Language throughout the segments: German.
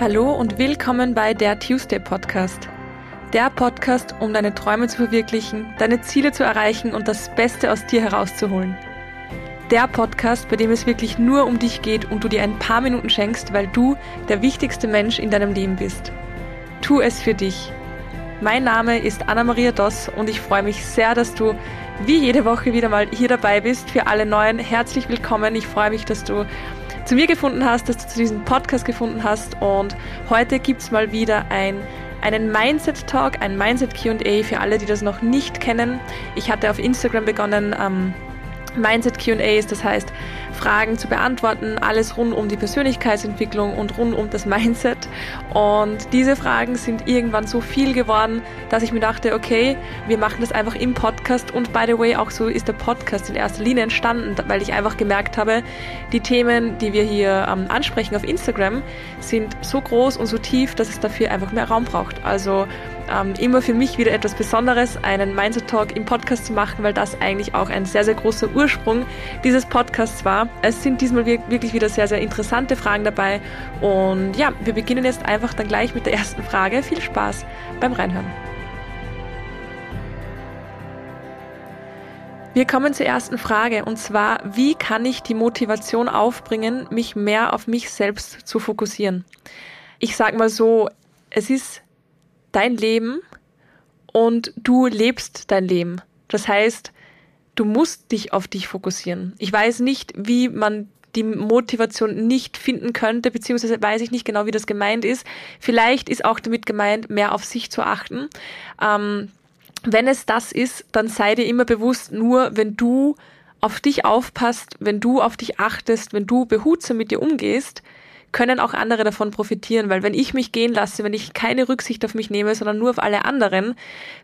Hallo und willkommen bei der Tuesday Podcast. Der Podcast, um deine Träume zu verwirklichen, deine Ziele zu erreichen und das Beste aus dir herauszuholen. Der Podcast, bei dem es wirklich nur um dich geht und du dir ein paar Minuten schenkst, weil du der wichtigste Mensch in deinem Leben bist. Tu es für dich. Mein Name ist Anna-Maria Doss und ich freue mich sehr, dass du wie jede Woche wieder mal hier dabei bist. Für alle Neuen herzlich willkommen. Ich freue mich, dass du zu mir gefunden hast, dass du zu diesem Podcast gefunden hast. Und heute gibt es mal wieder ein, einen Mindset Talk, ein Mindset QA für alle, die das noch nicht kennen. Ich hatte auf Instagram begonnen, ähm, Mindset QAs, das heißt Fragen zu beantworten, alles rund um die Persönlichkeitsentwicklung und rund um das Mindset. Und diese Fragen sind irgendwann so viel geworden, dass ich mir dachte, okay, wir machen das einfach im Podcast. Und by the way, auch so ist der Podcast in erster Linie entstanden, weil ich einfach gemerkt habe, die Themen, die wir hier ähm, ansprechen auf Instagram, sind so groß und so tief, dass es dafür einfach mehr Raum braucht. Also ähm, immer für mich wieder etwas Besonderes, einen Mindset Talk im Podcast zu machen, weil das eigentlich auch ein sehr, sehr großer Ursprung dieses Podcasts war. Es sind diesmal wirklich wieder sehr, sehr interessante Fragen dabei. Und ja, wir beginnen jetzt einfach dann gleich mit der ersten Frage. Viel Spaß beim Reinhören. Wir kommen zur ersten Frage und zwar, wie kann ich die Motivation aufbringen, mich mehr auf mich selbst zu fokussieren? Ich sag mal so, es ist dein Leben und du lebst dein Leben. Das heißt, du musst dich auf dich fokussieren. Ich weiß nicht, wie man die Motivation nicht finden könnte, beziehungsweise weiß ich nicht genau, wie das gemeint ist. Vielleicht ist auch damit gemeint, mehr auf sich zu achten. Ähm, wenn es das ist, dann sei dir immer bewusst, nur wenn du auf dich aufpasst, wenn du auf dich achtest, wenn du behutsam mit dir umgehst, können auch andere davon profitieren, weil wenn ich mich gehen lasse, wenn ich keine Rücksicht auf mich nehme, sondern nur auf alle anderen,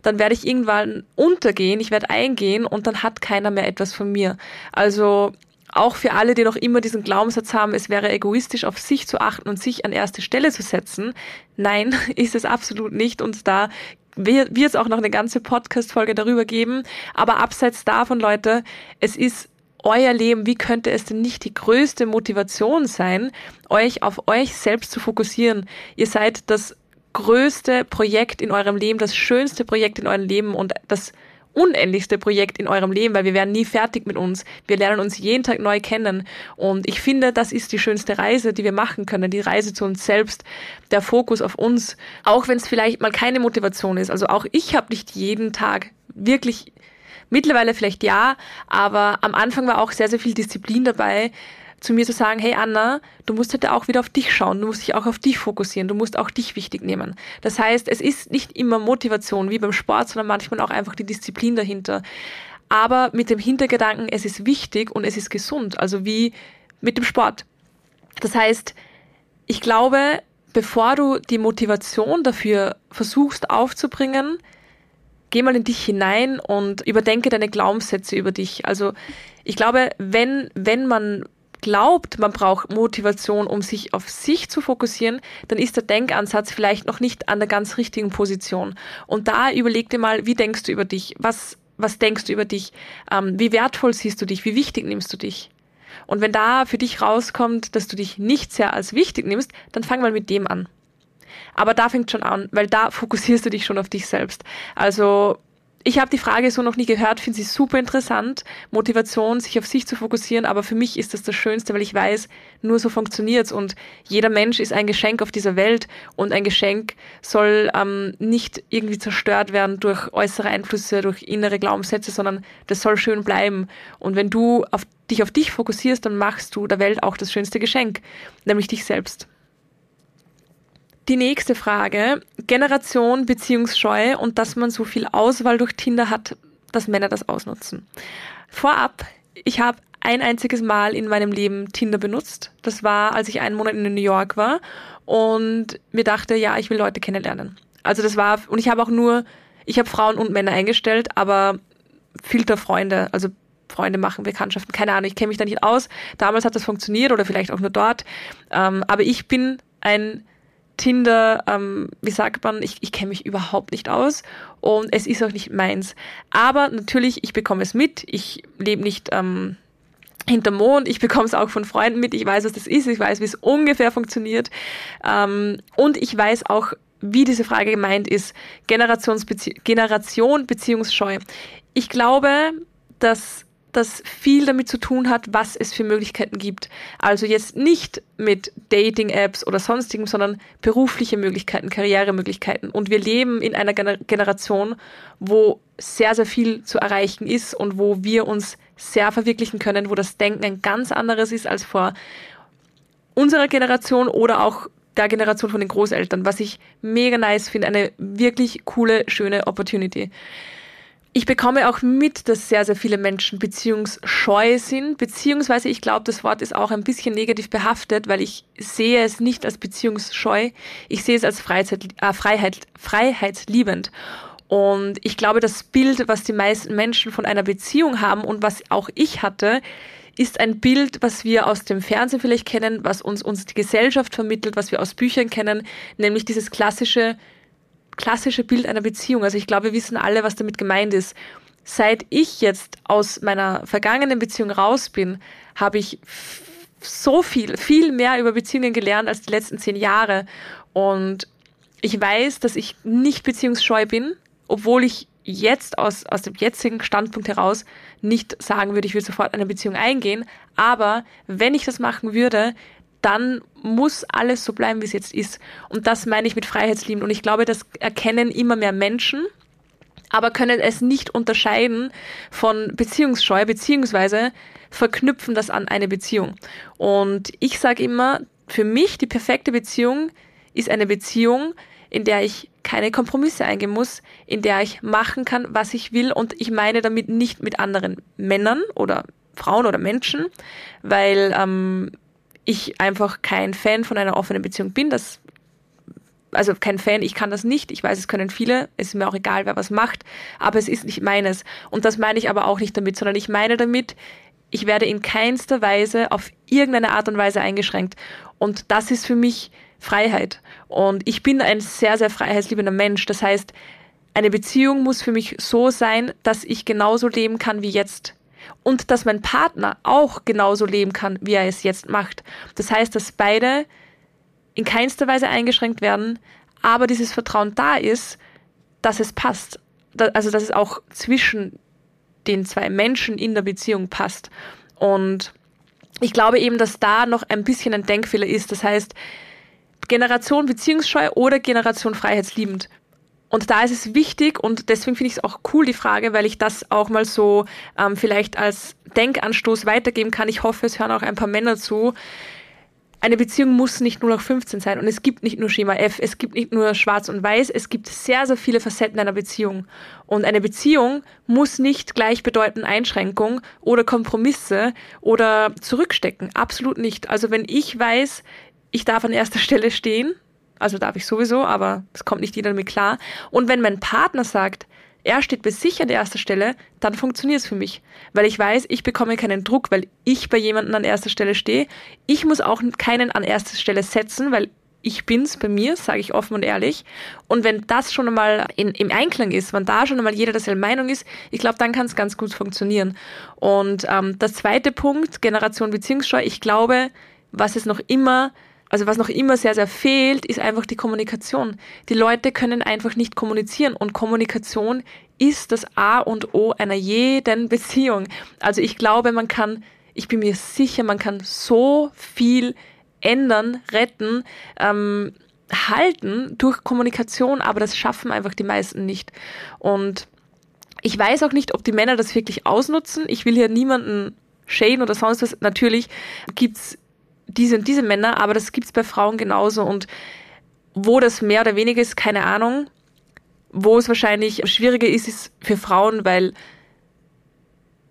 dann werde ich irgendwann untergehen, ich werde eingehen und dann hat keiner mehr etwas von mir. Also auch für alle, die noch immer diesen Glaubenssatz haben, es wäre egoistisch, auf sich zu achten und sich an erste Stelle zu setzen. Nein, ist es absolut nicht. Und da wird es auch noch eine ganze Podcast-Folge darüber geben. Aber abseits davon, Leute, es ist euer Leben, wie könnte es denn nicht die größte Motivation sein, euch auf euch selbst zu fokussieren? Ihr seid das größte Projekt in eurem Leben, das schönste Projekt in eurem Leben und das unendlichste Projekt in eurem Leben, weil wir werden nie fertig mit uns. Wir lernen uns jeden Tag neu kennen. Und ich finde, das ist die schönste Reise, die wir machen können. Die Reise zu uns selbst, der Fokus auf uns. Auch wenn es vielleicht mal keine Motivation ist. Also auch ich habe nicht jeden Tag wirklich Mittlerweile vielleicht ja, aber am Anfang war auch sehr, sehr viel Disziplin dabei, zu mir zu sagen, hey Anna, du musst heute auch wieder auf dich schauen, du musst dich auch auf dich fokussieren, du musst auch dich wichtig nehmen. Das heißt, es ist nicht immer Motivation wie beim Sport, sondern manchmal auch einfach die Disziplin dahinter. Aber mit dem Hintergedanken, es ist wichtig und es ist gesund, also wie mit dem Sport. Das heißt, ich glaube, bevor du die Motivation dafür versuchst aufzubringen, geh mal in dich hinein und überdenke deine Glaubenssätze über dich. Also ich glaube, wenn, wenn man glaubt, man braucht Motivation, um sich auf sich zu fokussieren, dann ist der Denkansatz vielleicht noch nicht an der ganz richtigen Position. Und da überleg dir mal, wie denkst du über dich? Was, was denkst du über dich? Ähm, wie wertvoll siehst du dich? Wie wichtig nimmst du dich? Und wenn da für dich rauskommt, dass du dich nicht sehr als wichtig nimmst, dann fang mal mit dem an. Aber da fängt schon an, weil da fokussierst du dich schon auf dich selbst. Also ich habe die Frage so noch nie gehört, finde sie super interessant. Motivation, sich auf sich zu fokussieren, aber für mich ist das das Schönste, weil ich weiß, nur so funktioniert's und jeder Mensch ist ein Geschenk auf dieser Welt und ein Geschenk soll ähm, nicht irgendwie zerstört werden durch äußere Einflüsse, durch innere Glaubenssätze, sondern das soll schön bleiben. Und wenn du auf dich auf dich fokussierst, dann machst du der Welt auch das schönste Geschenk, nämlich dich selbst. Die nächste Frage, Generation Beziehungsscheu und dass man so viel Auswahl durch Tinder hat, dass Männer das ausnutzen. Vorab, ich habe ein einziges Mal in meinem Leben Tinder benutzt. Das war, als ich einen Monat in New York war und mir dachte, ja, ich will Leute kennenlernen. Also das war, und ich habe auch nur, ich habe Frauen und Männer eingestellt, aber Filterfreunde, also Freunde machen, Bekanntschaften, keine Ahnung, ich kenne mich da nicht aus. Damals hat das funktioniert oder vielleicht auch nur dort. Ähm, aber ich bin ein Tinder, ähm, wie sagt man, ich, ich kenne mich überhaupt nicht aus und es ist auch nicht meins. Aber natürlich, ich bekomme es mit. Ich lebe nicht ähm, hinter Mond. Ich bekomme es auch von Freunden mit. Ich weiß, was das ist. Ich weiß, wie es ungefähr funktioniert. Ähm, und ich weiß auch, wie diese Frage gemeint ist. Generationsbezie Generation Beziehungsscheu. Ich glaube, dass das viel damit zu tun hat, was es für Möglichkeiten gibt. Also jetzt nicht mit Dating-Apps oder sonstigem, sondern berufliche Möglichkeiten, Karrieremöglichkeiten. Und wir leben in einer Generation, wo sehr, sehr viel zu erreichen ist und wo wir uns sehr verwirklichen können, wo das Denken ein ganz anderes ist als vor unserer Generation oder auch der Generation von den Großeltern, was ich mega nice finde, eine wirklich coole, schöne Opportunity. Ich bekomme auch mit, dass sehr, sehr viele Menschen beziehungsscheu sind, beziehungsweise ich glaube, das Wort ist auch ein bisschen negativ behaftet, weil ich sehe es nicht als beziehungsscheu, ich sehe es als Freizeit, äh, Freiheit, freiheitsliebend. Und ich glaube, das Bild, was die meisten Menschen von einer Beziehung haben und was auch ich hatte, ist ein Bild, was wir aus dem Fernsehen vielleicht kennen, was uns, uns die Gesellschaft vermittelt, was wir aus Büchern kennen, nämlich dieses klassische klassische Bild einer Beziehung. Also ich glaube, wir wissen alle, was damit gemeint ist. Seit ich jetzt aus meiner vergangenen Beziehung raus bin, habe ich so viel, viel mehr über Beziehungen gelernt als die letzten zehn Jahre. Und ich weiß, dass ich nicht beziehungsscheu bin, obwohl ich jetzt aus, aus dem jetzigen Standpunkt heraus nicht sagen würde, ich will sofort eine Beziehung eingehen. Aber wenn ich das machen würde, dann muss alles so bleiben, wie es jetzt ist. Und das meine ich mit Freiheitslieben. Und ich glaube, das erkennen immer mehr Menschen, aber können es nicht unterscheiden von Beziehungsscheu, beziehungsweise verknüpfen das an eine Beziehung. Und ich sage immer, für mich die perfekte Beziehung ist eine Beziehung, in der ich keine Kompromisse eingehen muss, in der ich machen kann, was ich will. Und ich meine damit nicht mit anderen Männern oder Frauen oder Menschen, weil ähm, ich einfach kein Fan von einer offenen Beziehung bin. Das, also kein Fan, ich kann das nicht. Ich weiß, es können viele. Es ist mir auch egal, wer was macht. Aber es ist nicht meines. Und das meine ich aber auch nicht damit, sondern ich meine damit, ich werde in keinster Weise auf irgendeine Art und Weise eingeschränkt. Und das ist für mich Freiheit. Und ich bin ein sehr, sehr freiheitsliebender Mensch. Das heißt, eine Beziehung muss für mich so sein, dass ich genauso leben kann wie jetzt und dass mein Partner auch genauso leben kann, wie er es jetzt macht. Das heißt, dass beide in keinster Weise eingeschränkt werden, aber dieses Vertrauen da ist, dass es passt. Also, dass es auch zwischen den zwei Menschen in der Beziehung passt. Und ich glaube eben, dass da noch ein bisschen ein Denkfehler ist. Das heißt, Generation beziehungsscheu oder Generation freiheitsliebend. Und da ist es wichtig und deswegen finde ich es auch cool, die Frage, weil ich das auch mal so ähm, vielleicht als Denkanstoß weitergeben kann. Ich hoffe, es hören auch ein paar Männer zu. Eine Beziehung muss nicht nur noch 15 sein und es gibt nicht nur Schema F, es gibt nicht nur Schwarz und Weiß, es gibt sehr, sehr viele Facetten einer Beziehung. Und eine Beziehung muss nicht gleich bedeuten Einschränkung oder Kompromisse oder Zurückstecken. Absolut nicht. Also wenn ich weiß, ich darf an erster Stelle stehen, also darf ich sowieso, aber es kommt nicht jeder damit klar. Und wenn mein Partner sagt, er steht bei sich an erster Stelle, dann funktioniert es für mich. Weil ich weiß, ich bekomme keinen Druck, weil ich bei jemandem an erster Stelle stehe. Ich muss auch keinen an erster Stelle setzen, weil ich bin's bei mir, sage ich offen und ehrlich. Und wenn das schon einmal in, im Einklang ist, wenn da schon einmal jeder derselben Meinung ist, ich glaube, dann kann es ganz gut funktionieren. Und ähm, das zweite Punkt, Generation Beziehungsscheu, ich glaube, was es noch immer also was noch immer sehr, sehr fehlt, ist einfach die Kommunikation. Die Leute können einfach nicht kommunizieren und Kommunikation ist das A und O einer jeden Beziehung. Also ich glaube, man kann, ich bin mir sicher, man kann so viel ändern, retten, ähm, halten durch Kommunikation, aber das schaffen einfach die meisten nicht. Und ich weiß auch nicht, ob die Männer das wirklich ausnutzen. Ich will hier niemanden shaden oder sonst was. Natürlich gibt's diese und diese Männer, aber das gibt's bei Frauen genauso. Und wo das mehr oder weniger ist, keine Ahnung. Wo es wahrscheinlich schwieriger ist, ist für Frauen, weil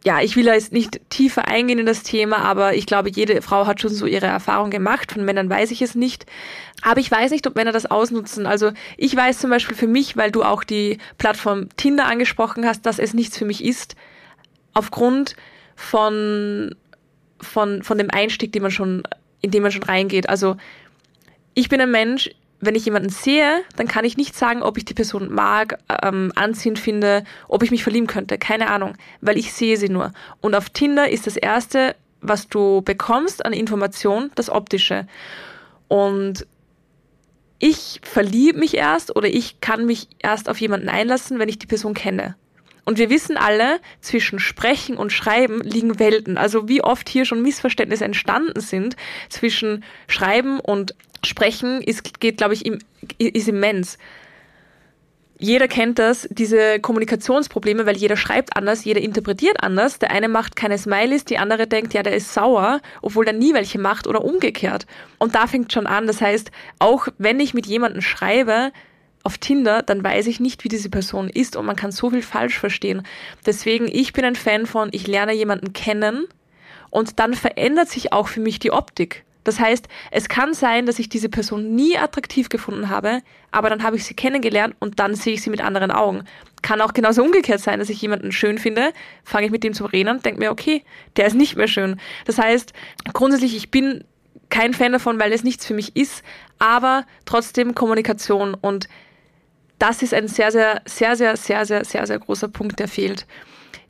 ja, ich will da jetzt nicht tiefer eingehen in das Thema, aber ich glaube, jede Frau hat schon so ihre Erfahrung gemacht. Von Männern weiß ich es nicht. Aber ich weiß nicht, ob Männer das ausnutzen. Also ich weiß zum Beispiel für mich, weil du auch die Plattform Tinder angesprochen hast, dass es nichts für mich ist. Aufgrund von, von, von dem Einstieg, den man schon in den man schon reingeht. Also ich bin ein Mensch, wenn ich jemanden sehe, dann kann ich nicht sagen, ob ich die Person mag, ähm, anziehend finde, ob ich mich verlieben könnte. Keine Ahnung, weil ich sehe sie nur. Und auf Tinder ist das Erste, was du bekommst an Information, das Optische. Und ich verliebe mich erst oder ich kann mich erst auf jemanden einlassen, wenn ich die Person kenne. Und wir wissen alle, zwischen Sprechen und Schreiben liegen Welten. Also wie oft hier schon Missverständnisse entstanden sind zwischen Schreiben und Sprechen, ist, geht, glaube ich, im, ist immens. Jeder kennt das, diese Kommunikationsprobleme, weil jeder schreibt anders, jeder interpretiert anders. Der eine macht keine Smileys, die andere denkt, ja, der ist sauer, obwohl er nie welche macht oder umgekehrt. Und da fängt schon an. Das heißt, auch wenn ich mit jemandem schreibe, auf Tinder, dann weiß ich nicht, wie diese Person ist und man kann so viel falsch verstehen. Deswegen, ich bin ein Fan von, ich lerne jemanden kennen und dann verändert sich auch für mich die Optik. Das heißt, es kann sein, dass ich diese Person nie attraktiv gefunden habe, aber dann habe ich sie kennengelernt und dann sehe ich sie mit anderen Augen. Kann auch genauso umgekehrt sein, dass ich jemanden schön finde, fange ich mit dem zu reden und denke mir, okay, der ist nicht mehr schön. Das heißt, grundsätzlich, ich bin kein Fan davon, weil es nichts für mich ist, aber trotzdem Kommunikation und das ist ein sehr, sehr, sehr, sehr, sehr, sehr, sehr, sehr großer Punkt, der fehlt.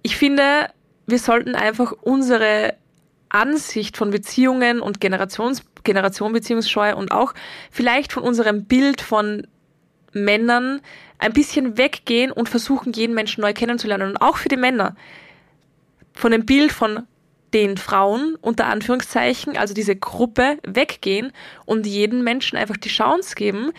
Ich finde, wir sollten einfach unsere Ansicht von Beziehungen und Generations, Generation und auch vielleicht von unserem Bild von Männern ein bisschen weggehen und versuchen, jeden Menschen neu kennenzulernen. Und auch für die Männer. Von dem Bild von den Frauen unter Anführungszeichen, also diese Gruppe, weggehen und jeden Menschen einfach die Chance geben,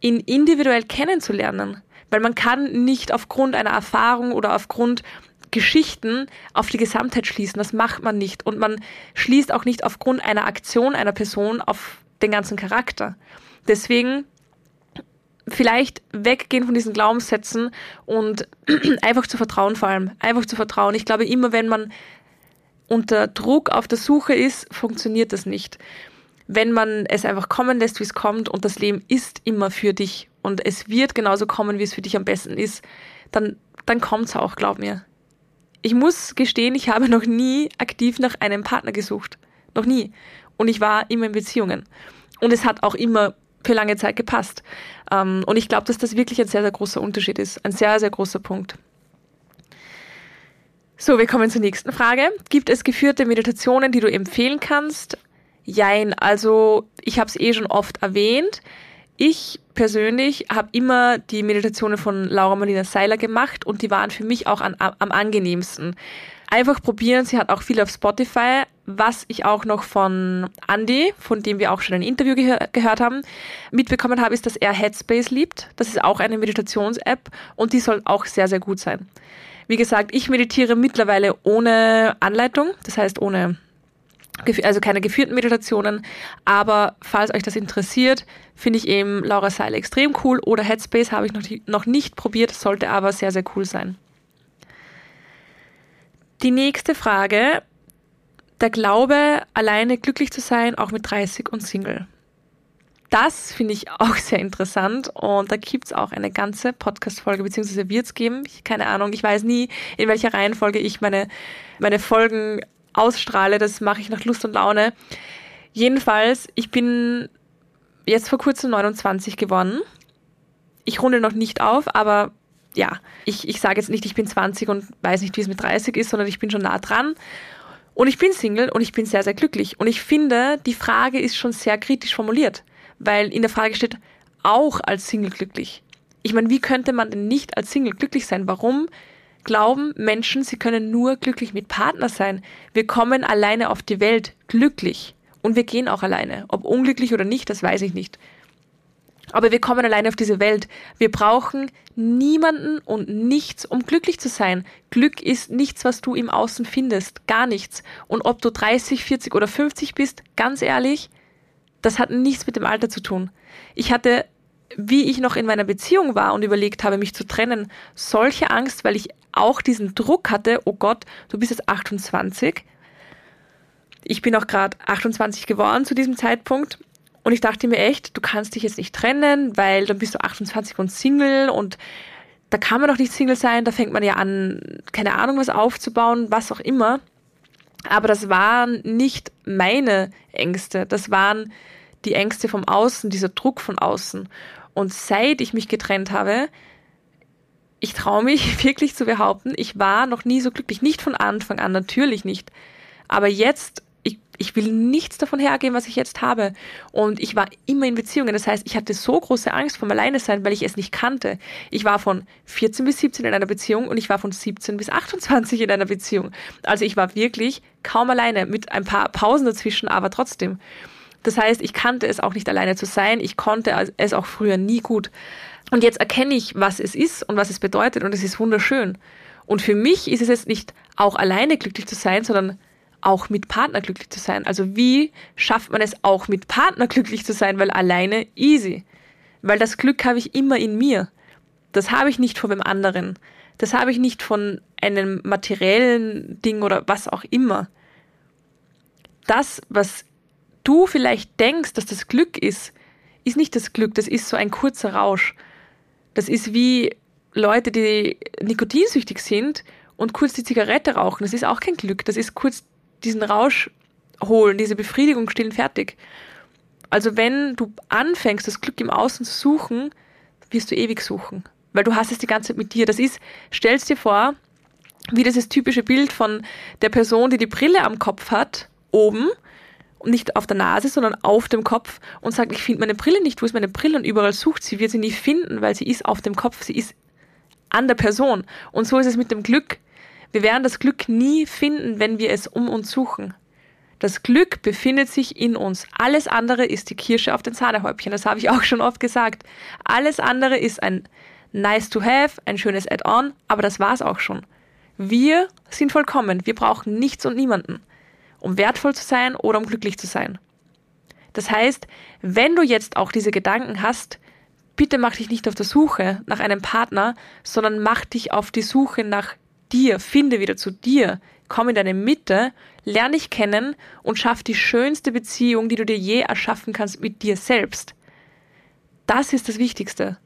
ihn individuell kennenzulernen. Weil man kann nicht aufgrund einer Erfahrung oder aufgrund Geschichten auf die Gesamtheit schließen. Das macht man nicht. Und man schließt auch nicht aufgrund einer Aktion einer Person auf den ganzen Charakter. Deswegen vielleicht weggehen von diesen Glaubenssätzen und einfach zu vertrauen vor allem. Einfach zu vertrauen. Ich glaube, immer wenn man unter Druck auf der Suche ist, funktioniert das nicht wenn man es einfach kommen lässt, wie es kommt und das Leben ist immer für dich und es wird genauso kommen, wie es für dich am besten ist, dann, dann kommt es auch, glaub mir. Ich muss gestehen, ich habe noch nie aktiv nach einem Partner gesucht. Noch nie. Und ich war immer in Beziehungen. Und es hat auch immer für lange Zeit gepasst. Ähm, und ich glaube, dass das wirklich ein sehr, sehr großer Unterschied ist. Ein sehr, sehr großer Punkt. So, wir kommen zur nächsten Frage. Gibt es geführte Meditationen, die du empfehlen kannst? Jein, also ich habe es eh schon oft erwähnt. Ich persönlich habe immer die Meditationen von Laura Marlina Seiler gemacht und die waren für mich auch an, am angenehmsten. Einfach probieren, sie hat auch viel auf Spotify, was ich auch noch von Andy, von dem wir auch schon ein Interview gehör gehört haben, mitbekommen habe, ist, dass er Headspace liebt. Das ist auch eine Meditations-App und die soll auch sehr, sehr gut sein. Wie gesagt, ich meditiere mittlerweile ohne Anleitung, das heißt ohne also keine geführten Meditationen, aber falls euch das interessiert, finde ich eben Laura Seil extrem cool oder Headspace habe ich noch, noch nicht probiert, sollte aber sehr, sehr cool sein. Die nächste Frage, der Glaube, alleine glücklich zu sein, auch mit 30 und Single. Das finde ich auch sehr interessant und da gibt es auch eine ganze Podcast-Folge, beziehungsweise wird es geben. Ich, keine Ahnung, ich weiß nie, in welcher Reihenfolge ich meine, meine Folgen ausstrahle. Das mache ich nach Lust und Laune. Jedenfalls, ich bin jetzt vor kurzem 29 geworden. Ich runde noch nicht auf, aber ja, ich, ich sage jetzt nicht, ich bin 20 und weiß nicht, wie es mit 30 ist, sondern ich bin schon nah dran. Und ich bin Single und ich bin sehr, sehr glücklich. Und ich finde, die Frage ist schon sehr kritisch formuliert, weil in der Frage steht, auch als Single glücklich. Ich meine, wie könnte man denn nicht als Single glücklich sein? Warum glauben Menschen, sie können nur glücklich mit Partner sein. Wir kommen alleine auf die Welt, glücklich. Und wir gehen auch alleine. Ob unglücklich oder nicht, das weiß ich nicht. Aber wir kommen alleine auf diese Welt. Wir brauchen niemanden und nichts, um glücklich zu sein. Glück ist nichts, was du im Außen findest. Gar nichts. Und ob du 30, 40 oder 50 bist, ganz ehrlich, das hat nichts mit dem Alter zu tun. Ich hatte wie ich noch in meiner Beziehung war und überlegt habe, mich zu trennen, solche Angst, weil ich auch diesen Druck hatte, oh Gott, du bist jetzt 28. Ich bin auch gerade 28 geworden zu diesem Zeitpunkt. Und ich dachte mir echt, du kannst dich jetzt nicht trennen, weil dann bist du 28 und Single und da kann man doch nicht Single sein, da fängt man ja an, keine Ahnung, was aufzubauen, was auch immer. Aber das waren nicht meine Ängste, das waren die Ängste vom Außen, dieser Druck von außen. Und seit ich mich getrennt habe, ich traue mich wirklich zu behaupten, ich war noch nie so glücklich. Nicht von Anfang an, natürlich nicht. Aber jetzt ich will nichts davon hergeben, was ich jetzt habe. Und ich war immer in Beziehungen. Das heißt, ich hatte so große Angst vom Alleinesein, weil ich es nicht kannte. Ich war von 14 bis 17 in einer Beziehung und ich war von 17 bis 28 in einer Beziehung. Also ich war wirklich kaum alleine mit ein paar Pausen dazwischen, aber trotzdem. Das heißt, ich kannte es auch nicht alleine zu sein. Ich konnte es auch früher nie gut. Und jetzt erkenne ich, was es ist und was es bedeutet und es ist wunderschön. Und für mich ist es jetzt nicht auch alleine glücklich zu sein, sondern auch mit Partner glücklich zu sein. Also wie schafft man es auch mit Partner glücklich zu sein, weil alleine easy. Weil das Glück habe ich immer in mir. Das habe ich nicht von dem anderen. Das habe ich nicht von einem materiellen Ding oder was auch immer. Das, was du vielleicht denkst, dass das Glück ist, ist nicht das Glück, das ist so ein kurzer Rausch. Das ist wie Leute, die nikotinsüchtig sind und kurz die Zigarette rauchen. Das ist auch kein Glück, das ist kurz diesen Rausch holen, diese Befriedigung stillen, fertig. Also wenn du anfängst, das Glück im Außen zu suchen, wirst du ewig suchen. Weil du hast es die ganze Zeit mit dir. Das ist, stellst dir vor, wie dieses typische Bild von der Person, die die Brille am Kopf hat, oben, nicht auf der Nase, sondern auf dem Kopf und sagt, ich finde meine Brille nicht, wo ist meine Brille? Und überall sucht sie, wird sie nie finden, weil sie ist auf dem Kopf, sie ist an der Person. Und so ist es mit dem Glück. Wir werden das Glück nie finden, wenn wir es um uns suchen. Das Glück befindet sich in uns. Alles andere ist die Kirsche auf den Sahnehäubchen. Das habe ich auch schon oft gesagt. Alles andere ist ein nice to have, ein schönes Add-on, aber das war's auch schon. Wir sind vollkommen. Wir brauchen nichts und niemanden, um wertvoll zu sein oder um glücklich zu sein. Das heißt, wenn du jetzt auch diese Gedanken hast, bitte mach dich nicht auf der Suche nach einem Partner, sondern mach dich auf die Suche nach dir, finde wieder zu dir, komm in deine Mitte, lerne dich kennen und schaff die schönste Beziehung, die du dir je erschaffen kannst mit dir selbst. Das ist das Wichtigste.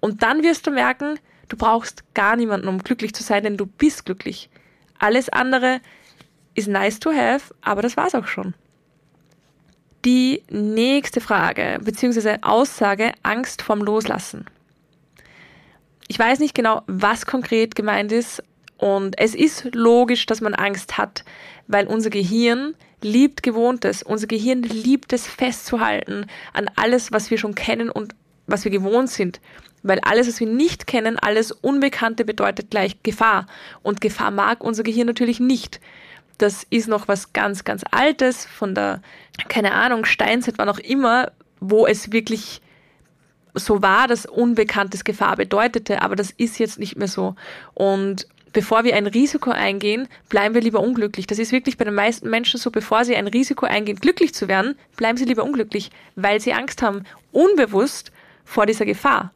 Und dann wirst du merken, du brauchst gar niemanden, um glücklich zu sein, denn du bist glücklich. Alles andere ist nice to have, aber das war's auch schon. Die nächste Frage bzw. Aussage Angst vorm Loslassen. Ich weiß nicht genau, was konkret gemeint ist, und es ist logisch, dass man Angst hat, weil unser Gehirn liebt Gewohntes. Unser Gehirn liebt es festzuhalten an alles, was wir schon kennen und was wir gewohnt sind. Weil alles, was wir nicht kennen, alles Unbekannte bedeutet gleich Gefahr. Und Gefahr mag unser Gehirn natürlich nicht. Das ist noch was ganz, ganz Altes von der, keine Ahnung, Steinzeit, war noch immer, wo es wirklich so war, dass unbekanntes Gefahr bedeutete, aber das ist jetzt nicht mehr so. Und bevor wir ein Risiko eingehen, bleiben wir lieber unglücklich. Das ist wirklich bei den meisten Menschen so, bevor sie ein Risiko eingehen, glücklich zu werden, bleiben sie lieber unglücklich, weil sie Angst haben, unbewusst vor dieser Gefahr.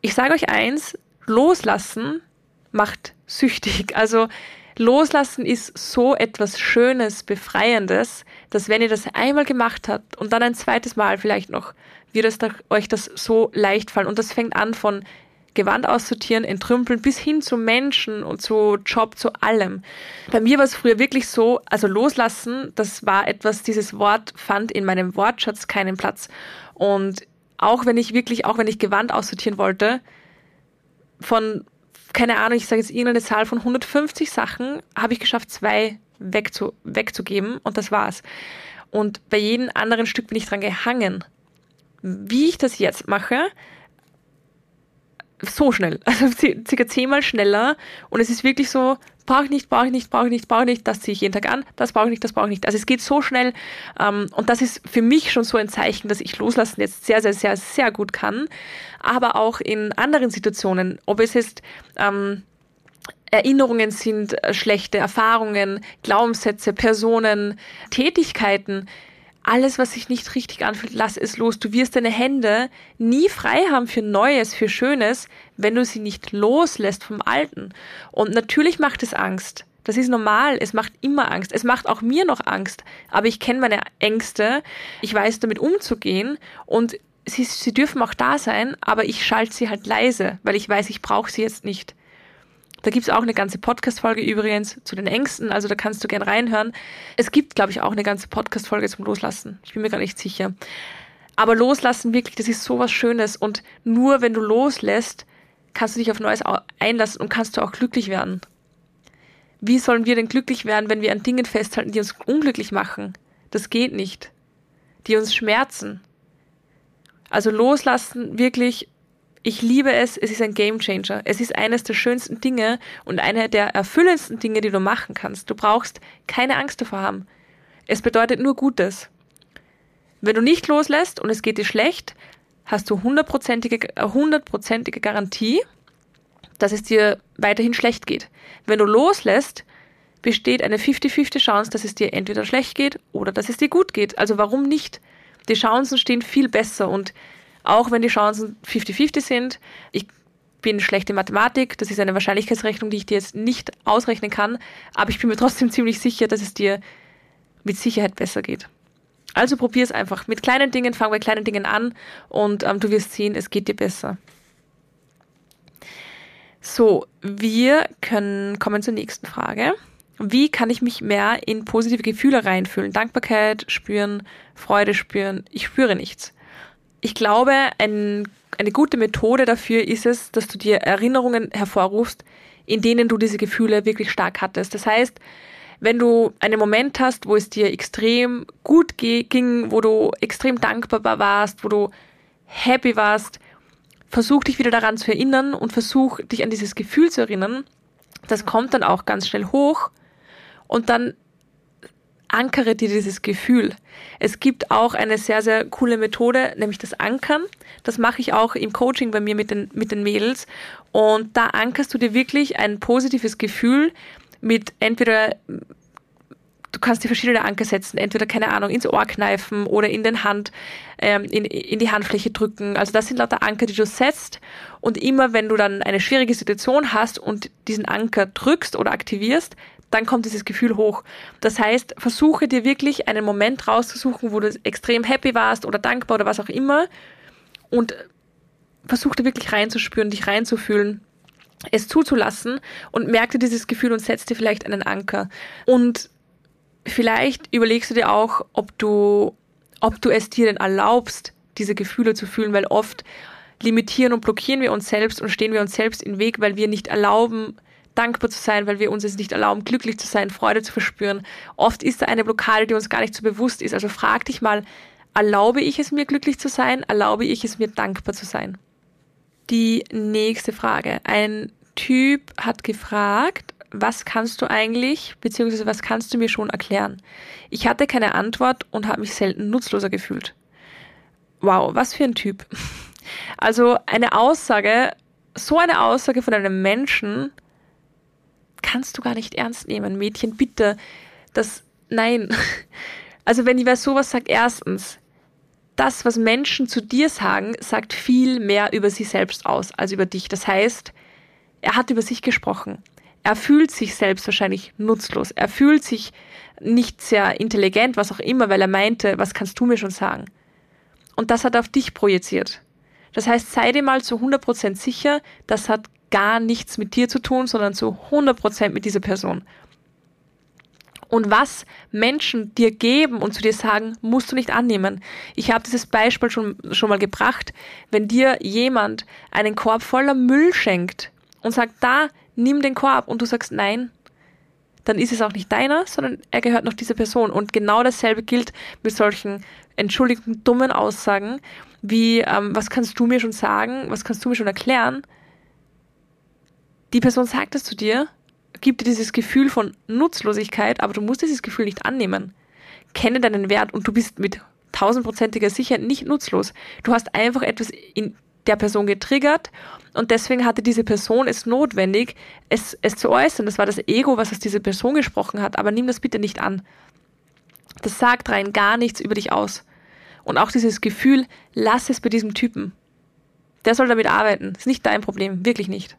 Ich sage euch eins, loslassen macht süchtig. Also loslassen ist so etwas Schönes, Befreiendes, dass wenn ihr das einmal gemacht habt und dann ein zweites Mal vielleicht noch, wird es euch das so leicht fallen. Und das fängt an von Gewand aussortieren, entrümpeln, bis hin zu Menschen und zu Job, zu allem. Bei mir war es früher wirklich so, also loslassen, das war etwas, dieses Wort fand in meinem Wortschatz keinen Platz. Und auch wenn ich wirklich, auch wenn ich Gewand aussortieren wollte, von, keine Ahnung, ich sage jetzt irgendeine Zahl von 150 Sachen, habe ich geschafft, zwei wegzu, wegzugeben und das war's. Und bei jedem anderen Stück bin ich dran gehangen. Wie ich das jetzt mache, so schnell, also circa zehnmal schneller. Und es ist wirklich so, brauche ich nicht, brauche ich nicht, brauche ich nicht, brauche ich nicht, das ziehe ich jeden Tag an, das brauche ich nicht, das brauche ich nicht. Also es geht so schnell ähm, und das ist für mich schon so ein Zeichen, dass ich loslassen jetzt sehr, sehr, sehr, sehr gut kann, aber auch in anderen Situationen, ob es jetzt ähm, Erinnerungen sind, äh, schlechte Erfahrungen, Glaubenssätze, Personen, Tätigkeiten, alles, was sich nicht richtig anfühlt, lass es los. Du wirst deine Hände nie frei haben für Neues, für Schönes, wenn du sie nicht loslässt vom Alten. Und natürlich macht es Angst. Das ist normal. Es macht immer Angst. Es macht auch mir noch Angst. Aber ich kenne meine Ängste. Ich weiß damit umzugehen. Und sie, sie dürfen auch da sein, aber ich schalte sie halt leise, weil ich weiß, ich brauche sie jetzt nicht. Da gibt's auch eine ganze Podcast-Folge übrigens zu den Ängsten, also da kannst du gern reinhören. Es gibt, glaube ich, auch eine ganze Podcast-Folge zum Loslassen. Ich bin mir gar nicht sicher. Aber loslassen wirklich, das ist so was Schönes und nur wenn du loslässt, kannst du dich auf Neues einlassen und kannst du auch glücklich werden. Wie sollen wir denn glücklich werden, wenn wir an Dingen festhalten, die uns unglücklich machen? Das geht nicht. Die uns schmerzen. Also loslassen, wirklich, ich liebe es, es ist ein Game Changer. Es ist eines der schönsten Dinge und eine der erfüllendsten Dinge, die du machen kannst. Du brauchst keine Angst davor haben. Es bedeutet nur Gutes. Wenn du nicht loslässt und es geht dir schlecht, hast du hundertprozentige, hundertprozentige Garantie, dass es dir weiterhin schlecht geht. Wenn du loslässt, besteht eine 50-50 Chance, dass es dir entweder schlecht geht oder dass es dir gut geht. Also warum nicht? Die Chancen stehen viel besser und auch wenn die Chancen 50-50 sind, ich bin schlecht in Mathematik, das ist eine Wahrscheinlichkeitsrechnung, die ich dir jetzt nicht ausrechnen kann, aber ich bin mir trotzdem ziemlich sicher, dass es dir mit Sicherheit besser geht. Also probier es einfach. Mit kleinen Dingen, fang bei kleinen Dingen an und ähm, du wirst sehen, es geht dir besser. So, wir können kommen zur nächsten Frage. Wie kann ich mich mehr in positive Gefühle reinfühlen? Dankbarkeit spüren, Freude spüren. Ich spüre nichts. Ich glaube, ein, eine gute Methode dafür ist es, dass du dir Erinnerungen hervorrufst, in denen du diese Gefühle wirklich stark hattest. Das heißt, wenn du einen Moment hast, wo es dir extrem gut ging, wo du extrem dankbar warst, wo du happy warst, versuch dich wieder daran zu erinnern und versuch dich an dieses Gefühl zu erinnern. Das kommt dann auch ganz schnell hoch und dann ankere dir dieses Gefühl. Es gibt auch eine sehr, sehr coole Methode, nämlich das Ankern. Das mache ich auch im Coaching bei mir mit den, mit den Mädels. Und da ankerst du dir wirklich ein positives Gefühl mit entweder du kannst dir verschiedene Anker setzen, entweder, keine Ahnung, ins Ohr kneifen oder in den Hand, ähm, in, in die Handfläche drücken. Also das sind lauter Anker, die du setzt. Und immer wenn du dann eine schwierige Situation hast und diesen Anker drückst oder aktivierst, dann kommt dieses Gefühl hoch. Das heißt, versuche dir wirklich einen Moment rauszusuchen, wo du extrem happy warst oder dankbar oder was auch immer und versuche dir wirklich reinzuspüren, dich reinzufühlen, es zuzulassen und merk dir dieses Gefühl und setz dir vielleicht einen Anker. Und vielleicht überlegst du dir auch, ob du, ob du es dir denn erlaubst, diese Gefühle zu fühlen, weil oft limitieren und blockieren wir uns selbst und stehen wir uns selbst im Weg, weil wir nicht erlauben, dankbar zu sein, weil wir uns es nicht erlauben, glücklich zu sein, Freude zu verspüren. Oft ist da eine Blockade, die uns gar nicht so bewusst ist. Also frag dich mal, erlaube ich es mir, glücklich zu sein? Erlaube ich es mir, dankbar zu sein? Die nächste Frage. Ein Typ hat gefragt, was kannst du eigentlich, beziehungsweise was kannst du mir schon erklären? Ich hatte keine Antwort und habe mich selten nutzloser gefühlt. Wow, was für ein Typ. Also eine Aussage, so eine Aussage von einem Menschen kannst du gar nicht ernst nehmen. Mädchen, bitte, das, nein. Also wenn wer sowas sagt, erstens, das, was Menschen zu dir sagen, sagt viel mehr über sie selbst aus als über dich. Das heißt, er hat über sich gesprochen. Er fühlt sich selbst wahrscheinlich nutzlos. Er fühlt sich nicht sehr intelligent, was auch immer, weil er meinte, was kannst du mir schon sagen? Und das hat er auf dich projiziert. Das heißt, sei dir mal zu 100% sicher, das hat gar nichts mit dir zu tun, sondern zu 100% mit dieser Person. Und was Menschen dir geben und zu dir sagen, musst du nicht annehmen. Ich habe dieses Beispiel schon, schon mal gebracht. Wenn dir jemand einen Korb voller Müll schenkt und sagt, da, nimm den Korb und du sagst nein, dann ist es auch nicht deiner, sondern er gehört noch dieser Person. Und genau dasselbe gilt mit solchen, entschuldigten, dummen Aussagen, wie, ähm, was kannst du mir schon sagen, was kannst du mir schon erklären? Die Person sagt das zu dir, gibt dir dieses Gefühl von Nutzlosigkeit, aber du musst dieses Gefühl nicht annehmen. Kenne deinen Wert und du bist mit tausendprozentiger Sicherheit nicht nutzlos. Du hast einfach etwas in der Person getriggert und deswegen hatte diese Person es notwendig, es, es zu äußern. Das war das Ego, was aus dieser Person gesprochen hat, aber nimm das bitte nicht an. Das sagt rein gar nichts über dich aus. Und auch dieses Gefühl, lass es bei diesem Typen. Der soll damit arbeiten. Ist nicht dein Problem, wirklich nicht.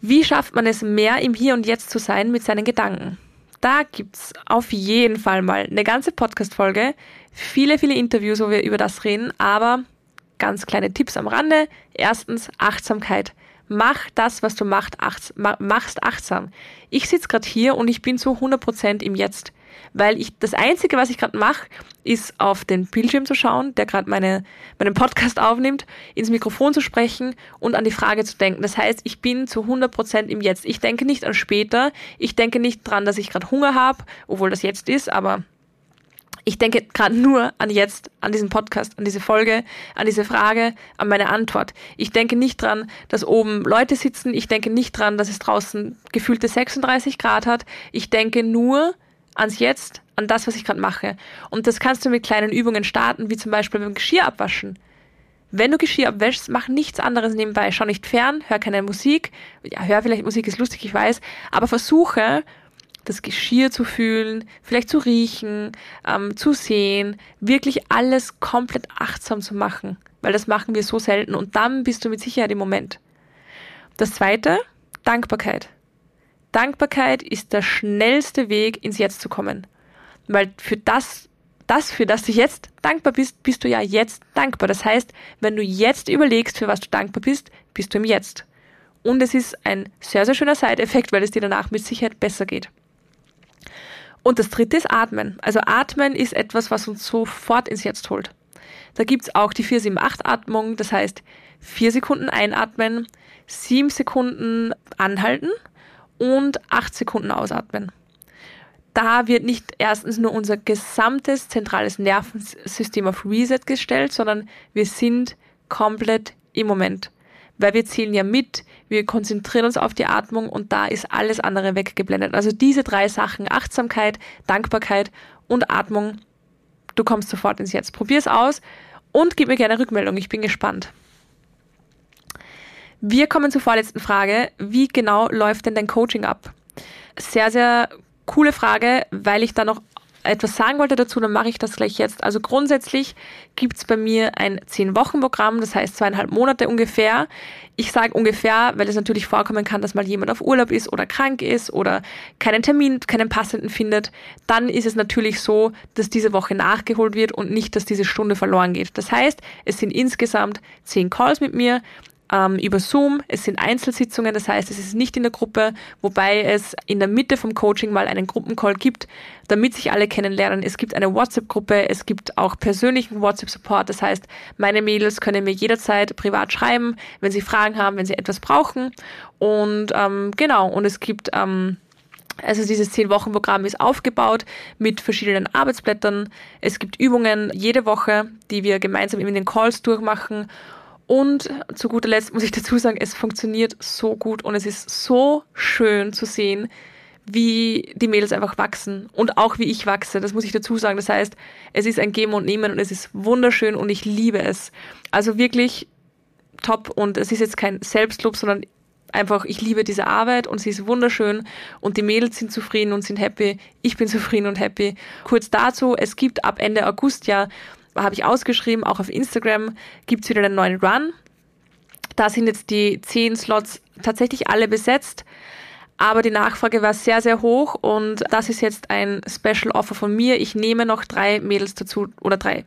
Wie schafft man es mehr im Hier und Jetzt zu sein mit seinen Gedanken? Da gibt's auf jeden Fall mal eine ganze Podcast-Folge, viele, viele Interviews, wo wir über das reden, aber ganz kleine Tipps am Rande. Erstens Achtsamkeit. Mach das, was du machst, achts machst achtsam. Ich sitze gerade hier und ich bin zu 100% im Jetzt. Weil ich das Einzige, was ich gerade mache, ist auf den Bildschirm zu schauen, der gerade meine, meinen Podcast aufnimmt, ins Mikrofon zu sprechen und an die Frage zu denken. Das heißt, ich bin zu 100 Prozent im Jetzt. Ich denke nicht an später. Ich denke nicht dran, dass ich gerade Hunger habe, obwohl das jetzt ist, aber ich denke gerade nur an jetzt, an diesen Podcast, an diese Folge, an diese Frage, an meine Antwort. Ich denke nicht dran, dass oben Leute sitzen. Ich denke nicht dran, dass es draußen gefühlte 36 Grad hat. Ich denke nur ans Jetzt, an das, was ich gerade mache. Und das kannst du mit kleinen Übungen starten, wie zum Beispiel beim Geschirr abwaschen. Wenn du Geschirr abwäschst, mach nichts anderes nebenbei. Schau nicht fern, hör keine Musik. Ja, hör vielleicht Musik, ist lustig, ich weiß. Aber versuche, das Geschirr zu fühlen, vielleicht zu riechen, ähm, zu sehen, wirklich alles komplett achtsam zu machen, weil das machen wir so selten und dann bist du mit Sicherheit im Moment. Das zweite, Dankbarkeit. Dankbarkeit ist der schnellste Weg, ins Jetzt zu kommen. Weil für das, das, für das du jetzt dankbar bist, bist du ja jetzt dankbar. Das heißt, wenn du jetzt überlegst, für was du dankbar bist, bist du im Jetzt. Und es ist ein sehr, sehr schöner Side-Effekt, weil es dir danach mit Sicherheit besser geht. Und das dritte ist Atmen. Also Atmen ist etwas, was uns sofort ins Jetzt holt. Da gibt's auch die 4-7-8-Atmung, das heißt 4 Sekunden einatmen, 7 Sekunden anhalten und 8 Sekunden ausatmen. Da wird nicht erstens nur unser gesamtes zentrales Nervensystem auf Reset gestellt, sondern wir sind komplett im Moment weil wir zählen ja mit, wir konzentrieren uns auf die Atmung und da ist alles andere weggeblendet. Also diese drei Sachen, Achtsamkeit, Dankbarkeit und Atmung, du kommst sofort ins Jetzt. Probier es aus und gib mir gerne Rückmeldung, ich bin gespannt. Wir kommen zur vorletzten Frage. Wie genau läuft denn dein Coaching ab? Sehr, sehr coole Frage, weil ich da noch etwas sagen wollte dazu, dann mache ich das gleich jetzt. Also grundsätzlich gibt's bei mir ein Zehn-Wochen-Programm, das heißt zweieinhalb Monate ungefähr. Ich sage ungefähr, weil es natürlich vorkommen kann, dass mal jemand auf Urlaub ist oder krank ist oder keinen Termin, keinen passenden findet. Dann ist es natürlich so, dass diese Woche nachgeholt wird und nicht, dass diese Stunde verloren geht. Das heißt, es sind insgesamt zehn Calls mit mir ähm, über Zoom. Es sind Einzelsitzungen, das heißt, es ist nicht in der Gruppe, wobei es in der Mitte vom Coaching mal einen Gruppencall gibt, damit sich alle kennenlernen. Es gibt eine WhatsApp-Gruppe, es gibt auch persönlichen WhatsApp-Support, das heißt, meine Mädels können mir jederzeit privat schreiben, wenn sie Fragen haben, wenn sie etwas brauchen. Und ähm, genau, und es gibt ähm, also dieses Zehn-Wochen-Programm ist aufgebaut mit verschiedenen Arbeitsblättern. Es gibt Übungen jede Woche, die wir gemeinsam in den Calls durchmachen. Und zu guter Letzt muss ich dazu sagen, es funktioniert so gut und es ist so schön zu sehen, wie die Mädels einfach wachsen und auch wie ich wachse. Das muss ich dazu sagen. Das heißt, es ist ein Geben und Nehmen und es ist wunderschön und ich liebe es. Also wirklich top und es ist jetzt kein Selbstlob, sondern einfach, ich liebe diese Arbeit und sie ist wunderschön und die Mädels sind zufrieden und sind happy. Ich bin zufrieden und happy. Kurz dazu, es gibt ab Ende August ja habe ich ausgeschrieben, auch auf Instagram gibt's wieder einen neuen Run. Da sind jetzt die zehn Slots tatsächlich alle besetzt. Aber die Nachfrage war sehr, sehr hoch und das ist jetzt ein Special Offer von mir. Ich nehme noch drei Mädels dazu oder drei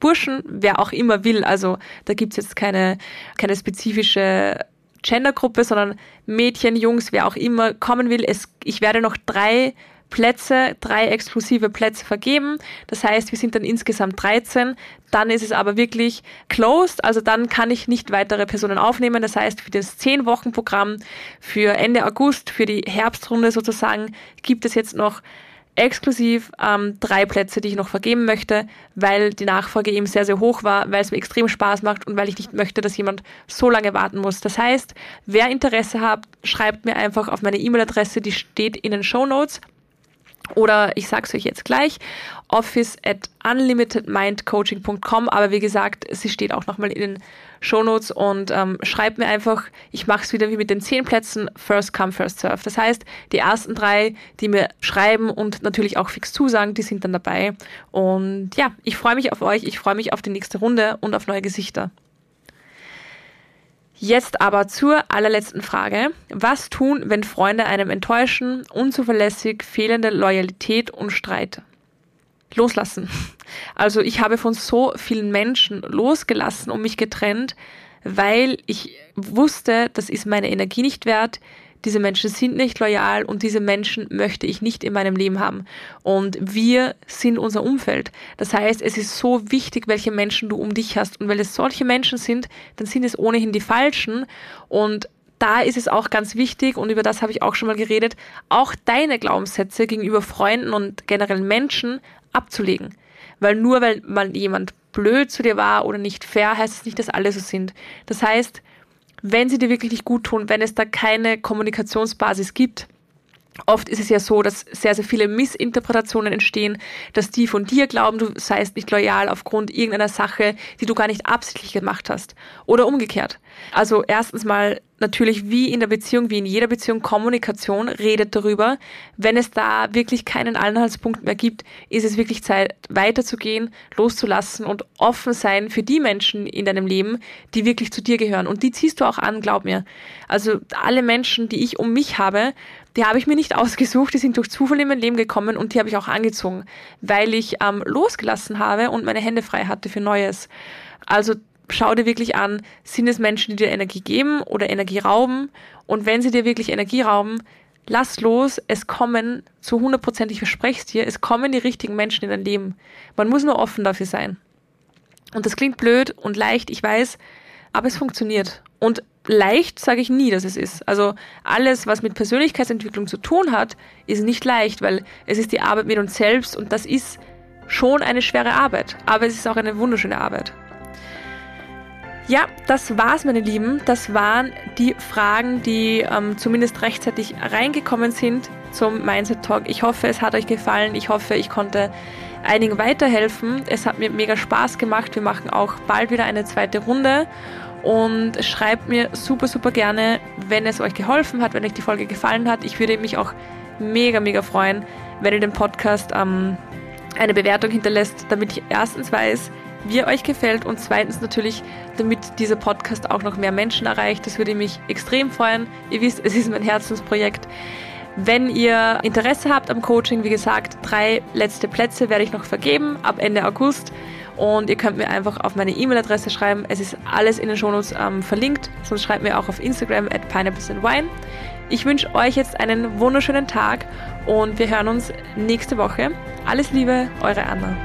Burschen, wer auch immer will. Also da gibt's jetzt keine, keine spezifische Gendergruppe, sondern Mädchen, Jungs, wer auch immer kommen will. Es, ich werde noch drei Plätze, drei exklusive Plätze vergeben. Das heißt, wir sind dann insgesamt 13. Dann ist es aber wirklich closed. Also dann kann ich nicht weitere Personen aufnehmen. Das heißt, für das 10-Wochen-Programm für Ende August, für die Herbstrunde sozusagen, gibt es jetzt noch exklusiv ähm, drei Plätze, die ich noch vergeben möchte, weil die Nachfrage eben sehr, sehr hoch war, weil es mir extrem Spaß macht und weil ich nicht möchte, dass jemand so lange warten muss. Das heißt, wer Interesse hat, schreibt mir einfach auf meine E-Mail-Adresse, die steht in den Show Notes. Oder ich sage es euch jetzt gleich, office at unlimitedmindcoaching.com. Aber wie gesagt, sie steht auch nochmal in den Shownotes und ähm, schreibt mir einfach, ich mache es wieder wie mit den zehn Plätzen, first come, first serve. Das heißt, die ersten drei, die mir schreiben und natürlich auch fix zusagen, die sind dann dabei. Und ja, ich freue mich auf euch, ich freue mich auf die nächste Runde und auf neue Gesichter. Jetzt aber zur allerletzten Frage. Was tun, wenn Freunde einem enttäuschen, unzuverlässig, fehlende Loyalität und Streit? Loslassen. Also ich habe von so vielen Menschen losgelassen und mich getrennt, weil ich wusste, das ist meine Energie nicht wert, diese Menschen sind nicht loyal und diese Menschen möchte ich nicht in meinem Leben haben. Und wir sind unser Umfeld. Das heißt, es ist so wichtig, welche Menschen du um dich hast. Und weil es solche Menschen sind, dann sind es ohnehin die falschen. Und da ist es auch ganz wichtig, und über das habe ich auch schon mal geredet, auch deine Glaubenssätze gegenüber Freunden und generell Menschen abzulegen. Weil nur weil mal jemand blöd zu dir war oder nicht fair, heißt es nicht, dass alle so sind. Das heißt, wenn sie dir wirklich nicht gut tun, wenn es da keine Kommunikationsbasis gibt, Oft ist es ja so, dass sehr, sehr viele Missinterpretationen entstehen, dass die von dir glauben, du seist nicht loyal aufgrund irgendeiner Sache, die du gar nicht absichtlich gemacht hast. Oder umgekehrt. Also erstens mal natürlich wie in der Beziehung, wie in jeder Beziehung Kommunikation, redet darüber. Wenn es da wirklich keinen Anhaltspunkt mehr gibt, ist es wirklich Zeit, weiterzugehen, loszulassen und offen sein für die Menschen in deinem Leben, die wirklich zu dir gehören. Und die ziehst du auch an, glaub mir. Also alle Menschen, die ich um mich habe, die habe ich mir nicht ausgesucht, die sind durch Zufall in mein Leben gekommen und die habe ich auch angezogen, weil ich ähm, losgelassen habe und meine Hände frei hatte für Neues. Also schau dir wirklich an, sind es Menschen, die dir Energie geben oder Energie rauben? Und wenn sie dir wirklich Energie rauben, lass los, es kommen zu 100 Prozent, ich verspreche es dir, es kommen die richtigen Menschen in dein Leben. Man muss nur offen dafür sein. Und das klingt blöd und leicht, ich weiß, aber es funktioniert. Und leicht sage ich nie, dass es ist. Also alles, was mit Persönlichkeitsentwicklung zu tun hat, ist nicht leicht, weil es ist die Arbeit mit uns selbst und das ist schon eine schwere Arbeit. Aber es ist auch eine wunderschöne Arbeit. Ja, das war's, meine Lieben. Das waren die Fragen, die ähm, zumindest rechtzeitig reingekommen sind zum Mindset Talk. Ich hoffe, es hat euch gefallen. Ich hoffe, ich konnte einigen weiterhelfen. Es hat mir mega Spaß gemacht. Wir machen auch bald wieder eine zweite Runde. Und schreibt mir super, super gerne, wenn es euch geholfen hat, wenn euch die Folge gefallen hat. Ich würde mich auch mega, mega freuen, wenn ihr den Podcast ähm, eine Bewertung hinterlässt, damit ich erstens weiß, wie er euch gefällt und zweitens natürlich, damit dieser Podcast auch noch mehr Menschen erreicht. Das würde mich extrem freuen. Ihr wisst, es ist mein Herzensprojekt. Wenn ihr Interesse habt am Coaching, wie gesagt, drei letzte Plätze werde ich noch vergeben ab Ende August. Und ihr könnt mir einfach auf meine E-Mail-Adresse schreiben. Es ist alles in den Shownotes ähm, verlinkt. Sonst schreibt mir auch auf Instagram at pineapples and wine. Ich wünsche euch jetzt einen wunderschönen Tag und wir hören uns nächste Woche. Alles Liebe, eure Anna.